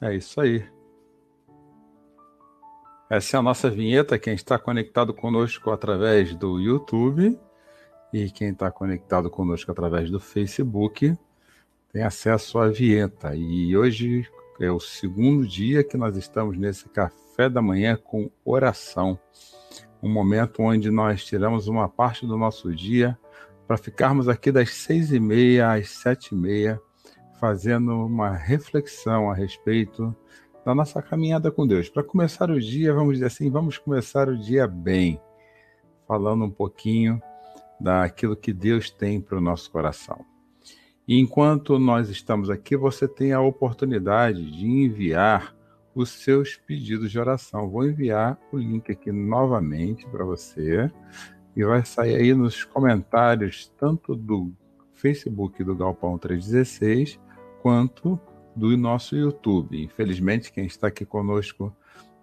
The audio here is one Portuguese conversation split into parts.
É isso aí. Essa é a nossa vinheta. Quem está conectado conosco através do YouTube e quem está conectado conosco através do Facebook tem acesso à vinheta. E hoje é o segundo dia que nós estamos nesse café da manhã com oração. Um momento onde nós tiramos uma parte do nosso dia para ficarmos aqui das seis e meia às sete e meia fazendo uma reflexão a respeito da nossa caminhada com Deus. Para começar o dia, vamos dizer assim, vamos começar o dia bem, falando um pouquinho daquilo que Deus tem para o nosso coração. E enquanto nós estamos aqui, você tem a oportunidade de enviar os seus pedidos de oração. Vou enviar o link aqui novamente para você e vai sair aí nos comentários tanto do Facebook do Galpão 316 quanto do nosso YouTube. Infelizmente, quem está aqui conosco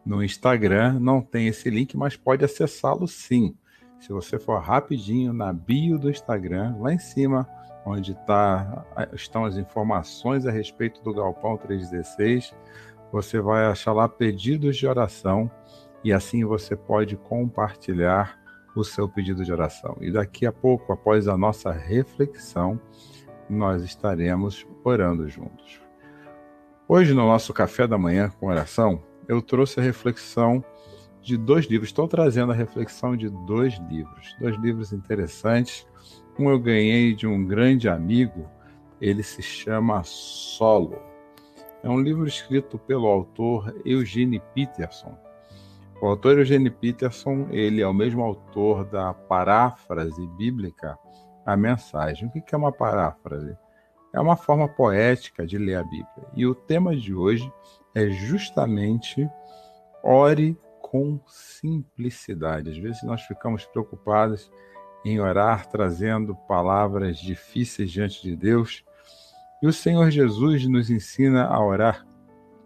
no Instagram não tem esse link, mas pode acessá-lo sim. Se você for rapidinho na bio do Instagram, lá em cima, onde tá, estão as informações a respeito do Galpão 316, você vai achar lá pedidos de oração e assim você pode compartilhar o seu pedido de oração. E daqui a pouco, após a nossa reflexão, nós estaremos orando juntos. Hoje, no nosso café da manhã com oração, eu trouxe a reflexão de dois livros. Estou trazendo a reflexão de dois livros, dois livros interessantes. Um eu ganhei de um grande amigo, ele se chama Solo. É um livro escrito pelo autor Eugene Peterson. O autor Eugene Peterson, ele é o mesmo autor da paráfrase bíblica a mensagem. O que é uma paráfrase? É uma forma poética de ler a Bíblia. E o tema de hoje é justamente ore com simplicidade. Às vezes nós ficamos preocupados em orar trazendo palavras difíceis diante de Deus. E o Senhor Jesus nos ensina a orar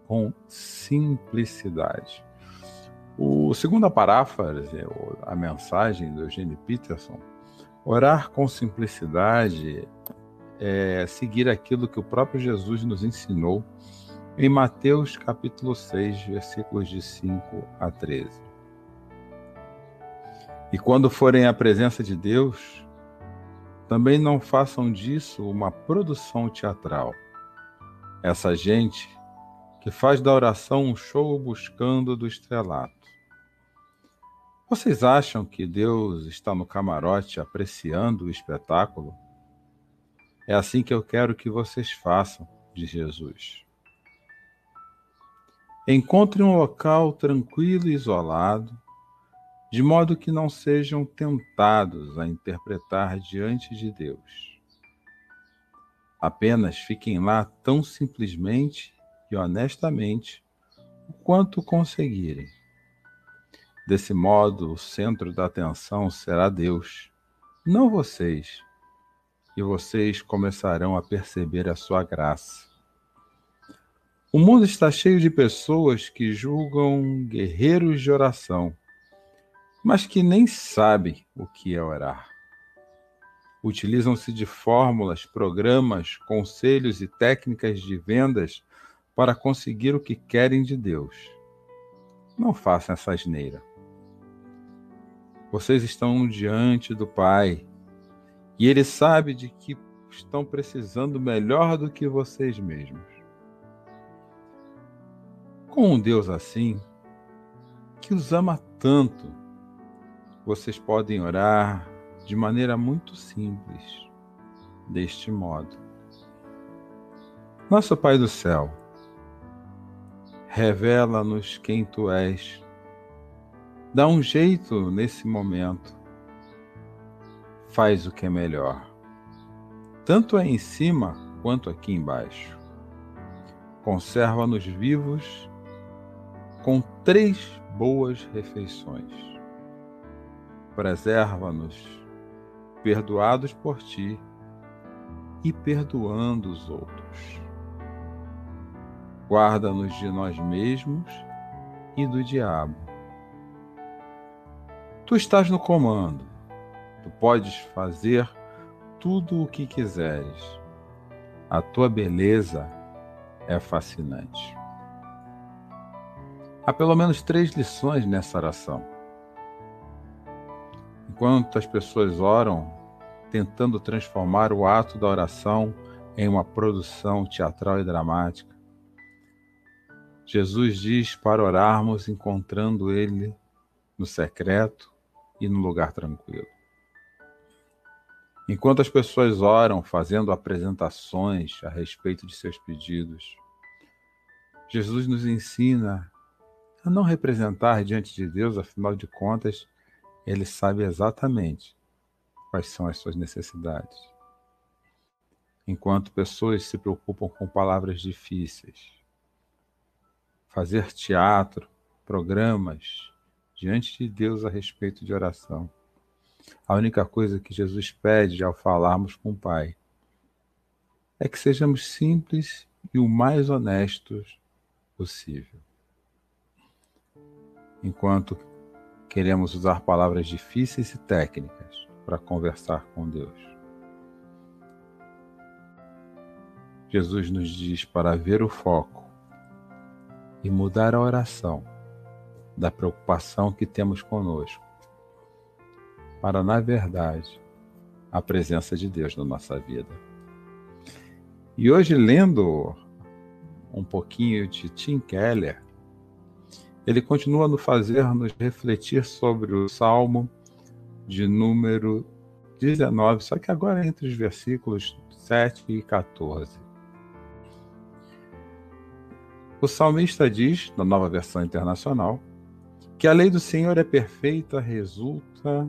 com simplicidade. O segundo paráfrase, a mensagem do Eugênio Peterson, Orar com simplicidade é seguir aquilo que o próprio Jesus nos ensinou em Mateus capítulo 6, versículos de 5 a 13. E quando forem à presença de Deus, também não façam disso uma produção teatral. Essa gente que faz da oração um show buscando do estrelato. Vocês acham que Deus está no camarote apreciando o espetáculo? É assim que eu quero que vocês façam, diz Jesus. Encontre um local tranquilo e isolado, de modo que não sejam tentados a interpretar diante de Deus. Apenas fiquem lá tão simplesmente e honestamente o quanto conseguirem Desse modo, o centro da atenção será Deus, não vocês, e vocês começarão a perceber a sua graça. O mundo está cheio de pessoas que julgam guerreiros de oração, mas que nem sabem o que é orar. Utilizam-se de fórmulas, programas, conselhos e técnicas de vendas para conseguir o que querem de Deus. Não façam essa asneira. Vocês estão diante do Pai e Ele sabe de que estão precisando melhor do que vocês mesmos. Com um Deus assim, que os ama tanto, vocês podem orar de maneira muito simples, deste modo: Nosso Pai do céu, Revela-nos quem tu és. Dá um jeito nesse momento. Faz o que é melhor. Tanto é em cima quanto aqui embaixo. Conserva-nos vivos com três boas refeições. Preserva-nos perdoados por ti e perdoando os outros. Guarda-nos de nós mesmos e do diabo. Tu estás no comando. Tu podes fazer tudo o que quiseres. A tua beleza é fascinante. Há pelo menos três lições nessa oração. Enquanto as pessoas oram, tentando transformar o ato da oração em uma produção teatral e dramática, Jesus diz para orarmos encontrando Ele no secreto e no lugar tranquilo. Enquanto as pessoas oram fazendo apresentações a respeito de seus pedidos, Jesus nos ensina a não representar diante de Deus, afinal de contas, Ele sabe exatamente quais são as suas necessidades. Enquanto pessoas se preocupam com palavras difíceis, fazer teatro, programas diante de Deus a respeito de oração a única coisa que Jesus pede ao falarmos com o Pai é que sejamos simples e o mais honestos possível. Enquanto queremos usar palavras difíceis e técnicas para conversar com Deus. Jesus nos diz para ver o foco e mudar a oração da preocupação que temos conosco para, na verdade, a presença de Deus na nossa vida. E hoje, lendo um pouquinho de Tim Keller, ele continua nos fazer nos refletir sobre o Salmo de número 19, só que agora entre os versículos 7 e 14. O salmista diz, na nova versão internacional, que a lei do Senhor é perfeita, resulta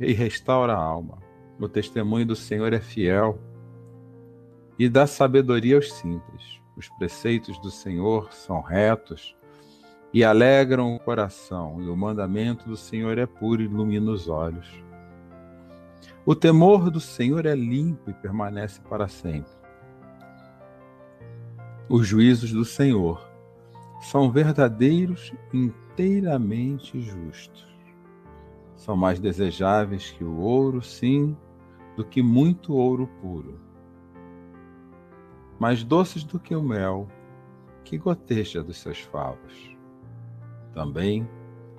e restaura a alma. O testemunho do Senhor é fiel e dá sabedoria aos simples. Os preceitos do Senhor são retos e alegram o coração, e o mandamento do Senhor é puro e ilumina os olhos. O temor do Senhor é limpo e permanece para sempre. Os juízos do Senhor são verdadeiros e inteiramente justos. São mais desejáveis que o ouro, sim, do que muito ouro puro. Mais doces do que o mel, que goteja dos seus favos. Também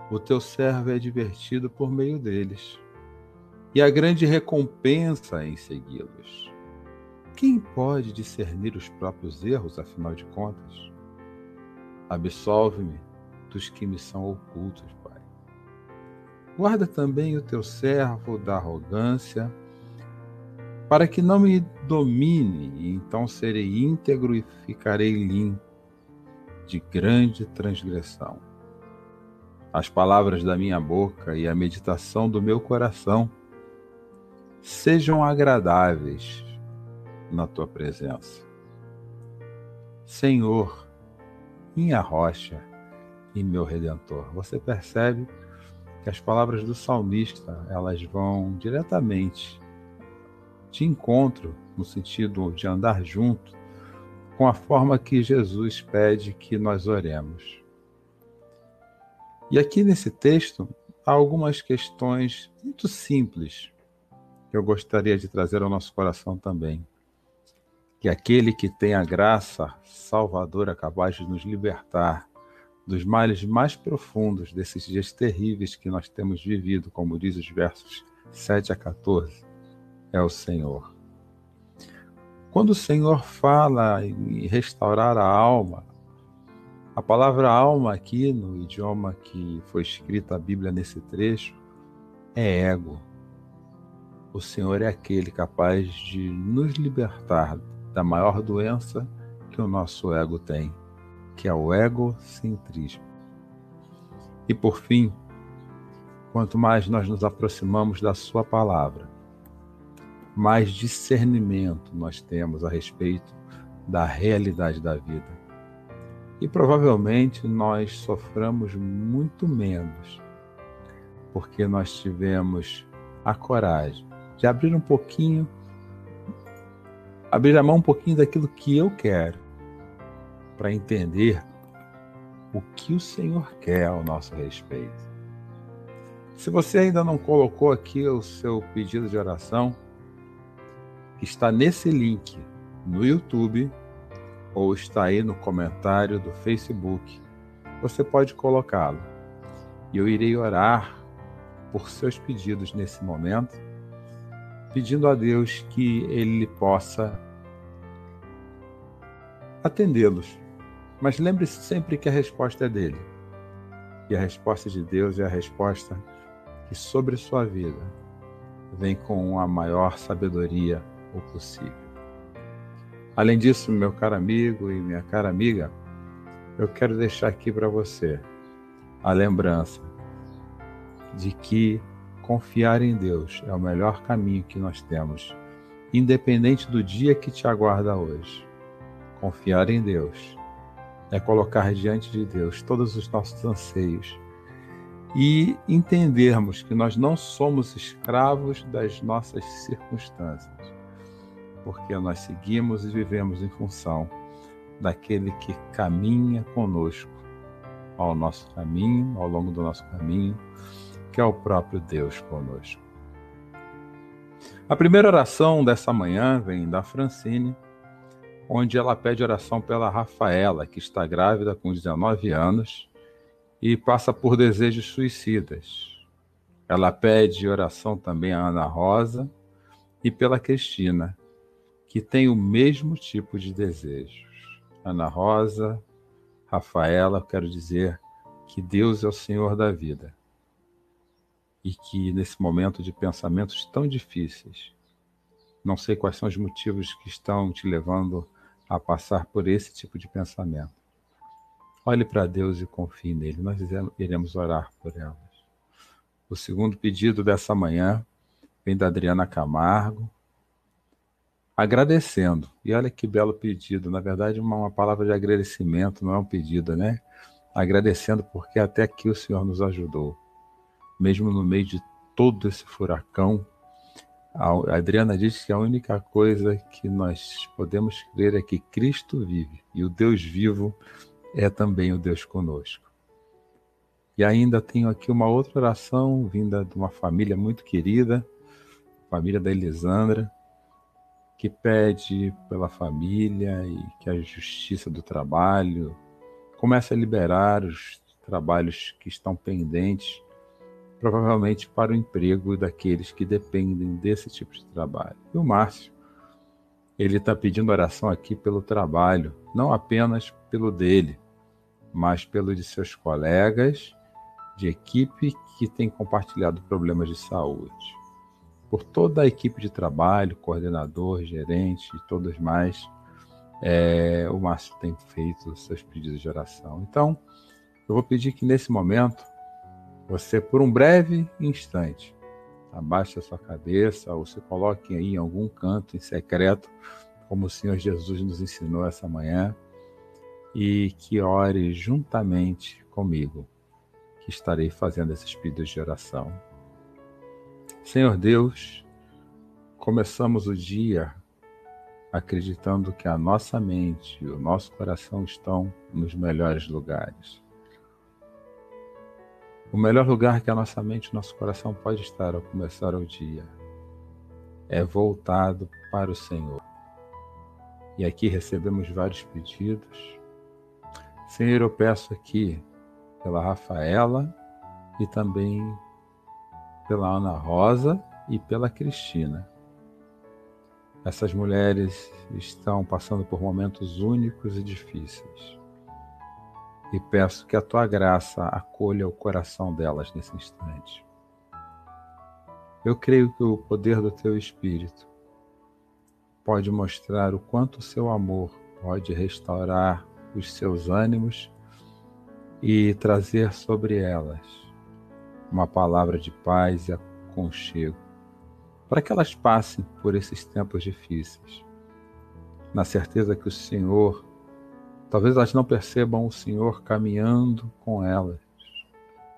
o teu servo é divertido por meio deles, e a grande recompensa em segui-los. Quem pode discernir os próprios erros, afinal de contas? Absolve-me dos que me são ocultos. Guarda também o teu servo da arrogância, para que não me domine, e então serei íntegro e ficarei limpo de grande transgressão. As palavras da minha boca e a meditação do meu coração sejam agradáveis na tua presença. Senhor, minha rocha e meu redentor. Você percebe que as palavras do salmista elas vão diretamente de encontro no sentido de andar junto com a forma que Jesus pede que nós oremos. E aqui nesse texto há algumas questões muito simples que eu gostaria de trazer ao nosso coração também. Que aquele que tem a graça salvadora capaz de nos libertar dos males mais profundos desses dias terríveis que nós temos vivido, como diz os versos 7 a 14, é o Senhor. Quando o Senhor fala em restaurar a alma, a palavra alma aqui, no idioma que foi escrita a Bíblia nesse trecho, é ego. O Senhor é aquele capaz de nos libertar da maior doença que o nosso ego tem, que é o egocentrismo. E por fim, quanto mais nós nos aproximamos da Sua palavra, mais discernimento nós temos a respeito da realidade da vida. E provavelmente nós soframos muito menos, porque nós tivemos a coragem de abrir um pouquinho, abrir a mão um pouquinho daquilo que eu quero, para entender o que o Senhor quer ao nosso respeito. Se você ainda não colocou aqui o seu pedido de oração, está nesse link no YouTube ou está aí no comentário do Facebook, você pode colocá-lo. E eu irei orar por seus pedidos nesse momento, pedindo a Deus que Ele possa atendê-los. Mas lembre-se sempre que a resposta é dele. E a resposta de Deus é a resposta que sobre sua vida vem com a maior sabedoria o possível. Além disso, meu caro amigo e minha cara amiga, eu quero deixar aqui para você a lembrança de que confiar em Deus é o melhor caminho que nós temos, independente do dia que te aguarda hoje. Confiar em Deus é colocar diante de Deus todos os nossos anseios e entendermos que nós não somos escravos das nossas circunstâncias porque nós seguimos e vivemos em função daquele que caminha conosco ao nosso caminho, ao longo do nosso caminho, que é o próprio Deus conosco. A primeira oração dessa manhã vem da Francine, onde ela pede oração pela Rafaela, que está grávida com 19 anos e passa por desejos suicidas. Ela pede oração também a Ana Rosa e pela Cristina, que tem o mesmo tipo de desejos. Ana Rosa, Rafaela, quero dizer que Deus é o Senhor da vida e que nesse momento de pensamentos tão difíceis, não sei quais são os motivos que estão te levando a passar por esse tipo de pensamento. Olhe para Deus e confie nele. Nós iremos orar por elas. O segundo pedido dessa manhã vem da Adriana Camargo, agradecendo. E olha que belo pedido, na verdade, uma, uma palavra de agradecimento, não é um pedido, né? Agradecendo porque até aqui o Senhor nos ajudou. Mesmo no meio de todo esse furacão, a Adriana diz que a única coisa que nós podemos crer é que Cristo vive e o Deus vivo é também o Deus conosco. E ainda tenho aqui uma outra oração vinda de uma família muito querida, família da Elisandra, que pede pela família e que a justiça do trabalho comece a liberar os trabalhos que estão pendentes, provavelmente para o emprego daqueles que dependem desse tipo de trabalho. E o Márcio, ele está pedindo oração aqui pelo trabalho, não apenas pelo dele, mas pelo de seus colegas de equipe que têm compartilhado problemas de saúde por toda a equipe de trabalho, coordenador, gerente e todos mais, é, o Márcio tem feito seus pedidos de oração. Então, eu vou pedir que nesse momento, você, por um breve instante, abaixe a sua cabeça ou se coloque aí em algum canto em secreto, como o Senhor Jesus nos ensinou essa manhã, e que ore juntamente comigo, que estarei fazendo esses pedidos de oração. Senhor Deus, começamos o dia acreditando que a nossa mente e o nosso coração estão nos melhores lugares. O melhor lugar que a nossa mente e nosso coração pode estar ao começar o dia é voltado para o Senhor. E aqui recebemos vários pedidos. Senhor, eu peço aqui pela Rafaela e também pela Ana Rosa e pela Cristina. Essas mulheres estão passando por momentos únicos e difíceis. E peço que a tua graça acolha o coração delas nesse instante. Eu creio que o poder do teu Espírito pode mostrar o quanto o seu amor pode restaurar os seus ânimos e trazer sobre elas uma palavra de paz e aconchego, para que elas passem por esses tempos difíceis, na certeza que o Senhor, talvez elas não percebam o Senhor caminhando com elas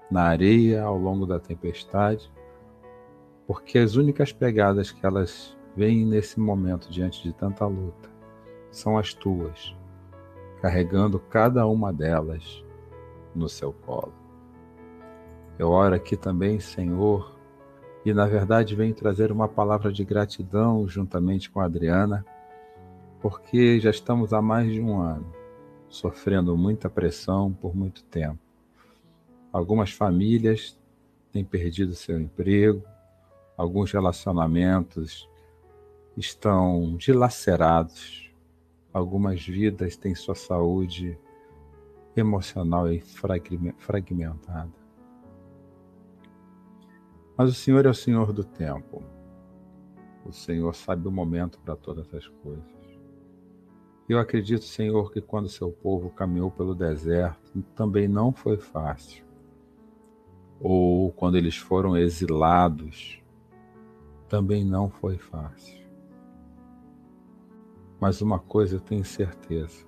na areia ao longo da tempestade, porque as únicas pegadas que elas veem nesse momento diante de tanta luta são as tuas, carregando cada uma delas no seu colo. Eu oro aqui também, Senhor, e na verdade venho trazer uma palavra de gratidão juntamente com a Adriana, porque já estamos há mais de um ano sofrendo muita pressão por muito tempo. Algumas famílias têm perdido seu emprego, alguns relacionamentos estão dilacerados, algumas vidas têm sua saúde emocional fragmentada. Mas o Senhor é o Senhor do tempo. O Senhor sabe o momento para todas as coisas. Eu acredito, Senhor, que quando seu povo caminhou pelo deserto, também não foi fácil. Ou quando eles foram exilados, também não foi fácil. Mas uma coisa eu tenho certeza: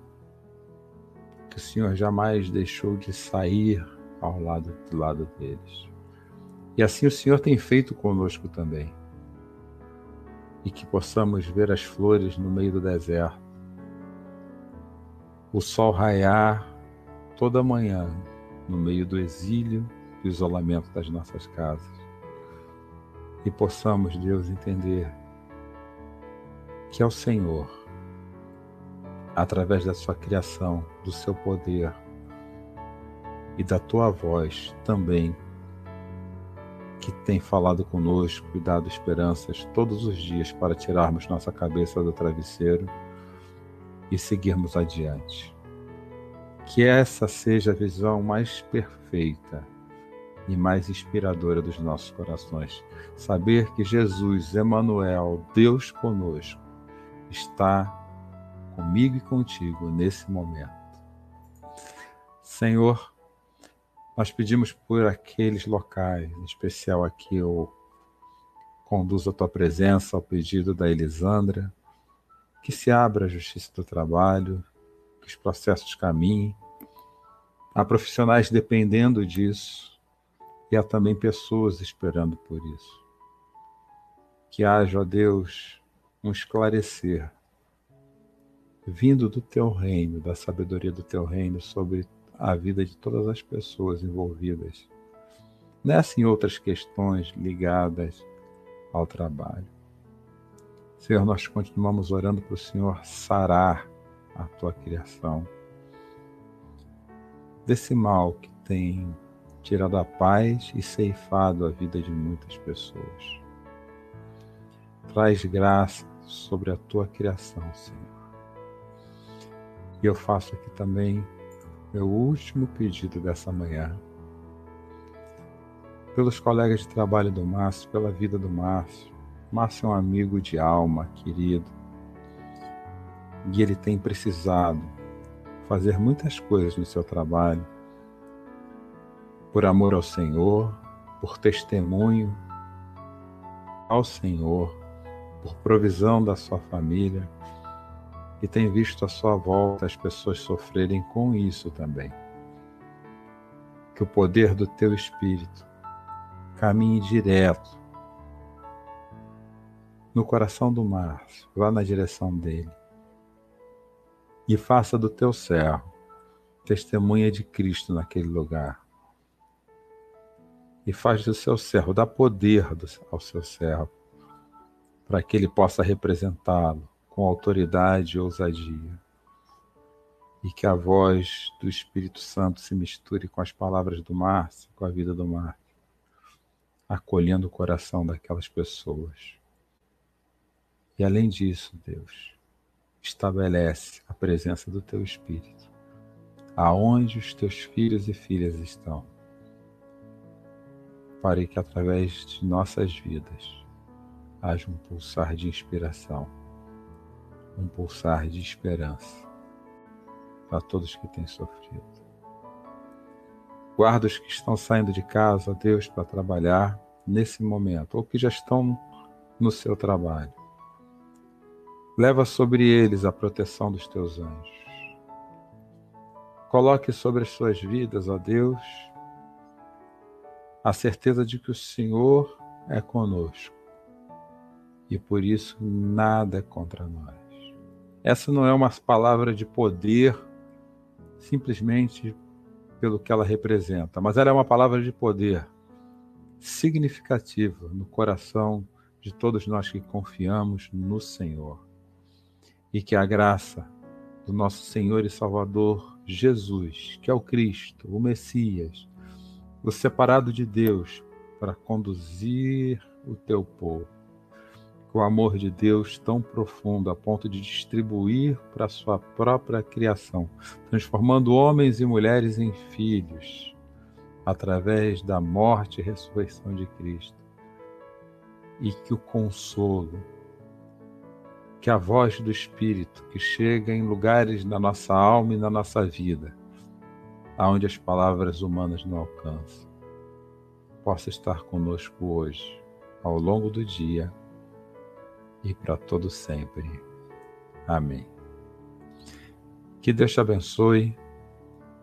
que o Senhor jamais deixou de sair ao lado do lado deles. E assim o Senhor tem feito conosco também. E que possamos ver as flores no meio do deserto, o sol raiar toda manhã no meio do exílio, do isolamento das nossas casas. E possamos, Deus, entender que é o Senhor através da sua criação, do seu poder e da tua voz também, que tem falado conosco e dado esperanças todos os dias para tirarmos nossa cabeça do travesseiro e seguirmos adiante. Que essa seja a visão mais perfeita e mais inspiradora dos nossos corações. Saber que Jesus, Emmanuel, Deus conosco, está comigo e contigo nesse momento. Senhor, nós pedimos por aqueles locais, em especial aqui eu conduzo a tua presença ao pedido da Elisandra, que se abra a justiça do trabalho, que os processos caminhem. Há profissionais dependendo disso e há também pessoas esperando por isso. Que haja, ó Deus, um esclarecer vindo do teu reino, da sabedoria do teu reino sobre a vida de todas as pessoas envolvidas, nessa e outras questões ligadas ao trabalho. Senhor, nós continuamos orando para o Senhor sarar a tua criação desse mal que tem tirado a paz e ceifado a vida de muitas pessoas. Traz graça sobre a tua criação, Senhor e eu faço aqui também meu último pedido dessa manhã. Pelos colegas de trabalho do Márcio, pela vida do Márcio. Márcio é um amigo de alma, querido. E ele tem precisado fazer muitas coisas no seu trabalho. Por amor ao Senhor, por testemunho ao Senhor, por provisão da sua família e tem visto à sua volta as pessoas sofrerem com isso também. Que o poder do teu Espírito caminhe direto no coração do Márcio, vá na direção dele, e faça do teu servo testemunha de Cristo naquele lugar. E faz do seu servo, dá poder ao seu servo, para que ele possa representá-lo com autoridade e ousadia. E que a voz do Espírito Santo se misture com as palavras do Márcio, com a vida do Márcio, acolhendo o coração daquelas pessoas. E além disso, Deus, estabelece a presença do teu Espírito, aonde os teus filhos e filhas estão, para que através de nossas vidas haja um pulsar de inspiração um pulsar de esperança. a todos que têm sofrido. Guarda os que estão saindo de casa, Deus, para trabalhar nesse momento, ou que já estão no seu trabalho. Leva sobre eles a proteção dos teus anjos. Coloque sobre as suas vidas, ó Deus, a certeza de que o Senhor é conosco e por isso nada é contra nós. Essa não é uma palavra de poder simplesmente pelo que ela representa, mas ela é uma palavra de poder significativa no coração de todos nós que confiamos no Senhor. E que a graça do nosso Senhor e Salvador Jesus, que é o Cristo, o Messias, o separado de Deus para conduzir o teu povo, com o amor de Deus tão profundo a ponto de distribuir para a sua própria criação, transformando homens e mulheres em filhos, através da morte e ressurreição de Cristo. E que o consolo, que a voz do Espírito que chega em lugares na nossa alma e na nossa vida, aonde as palavras humanas não alcançam, possa estar conosco hoje, ao longo do dia e para todo sempre. Amém. Que Deus te abençoe,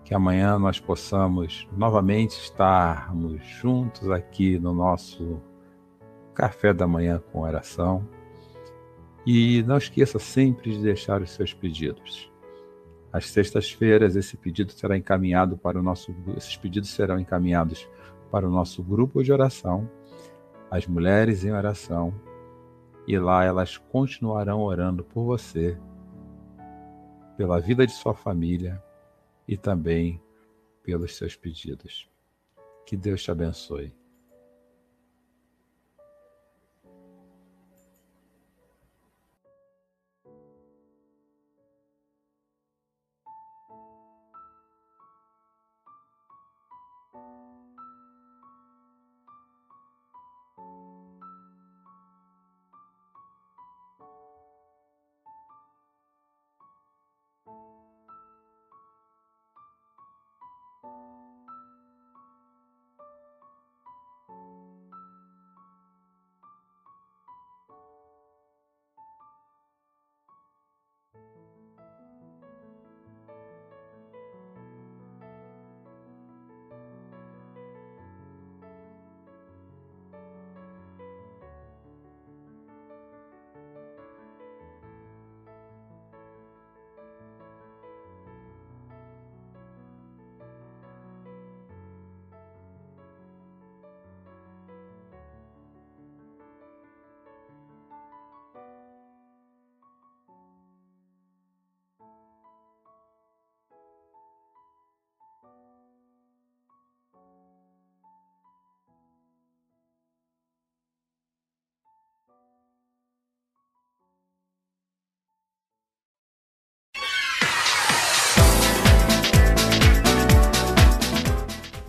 que amanhã nós possamos novamente estarmos juntos aqui no nosso café da manhã com oração. E não esqueça sempre de deixar os seus pedidos. Às sextas-feiras esse pedido será encaminhado para o nosso esses pedidos serão encaminhados para o nosso grupo de oração, as mulheres em oração e lá elas continuarão orando por você, pela vida de sua família e também pelos seus pedidos. Que Deus te abençoe.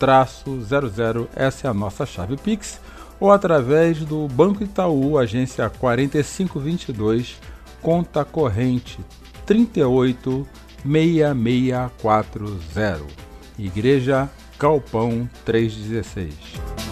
00, essa é a nossa chave Pix, ou através do Banco Itaú, agência 4522, conta corrente 386640. Igreja Galpão 316.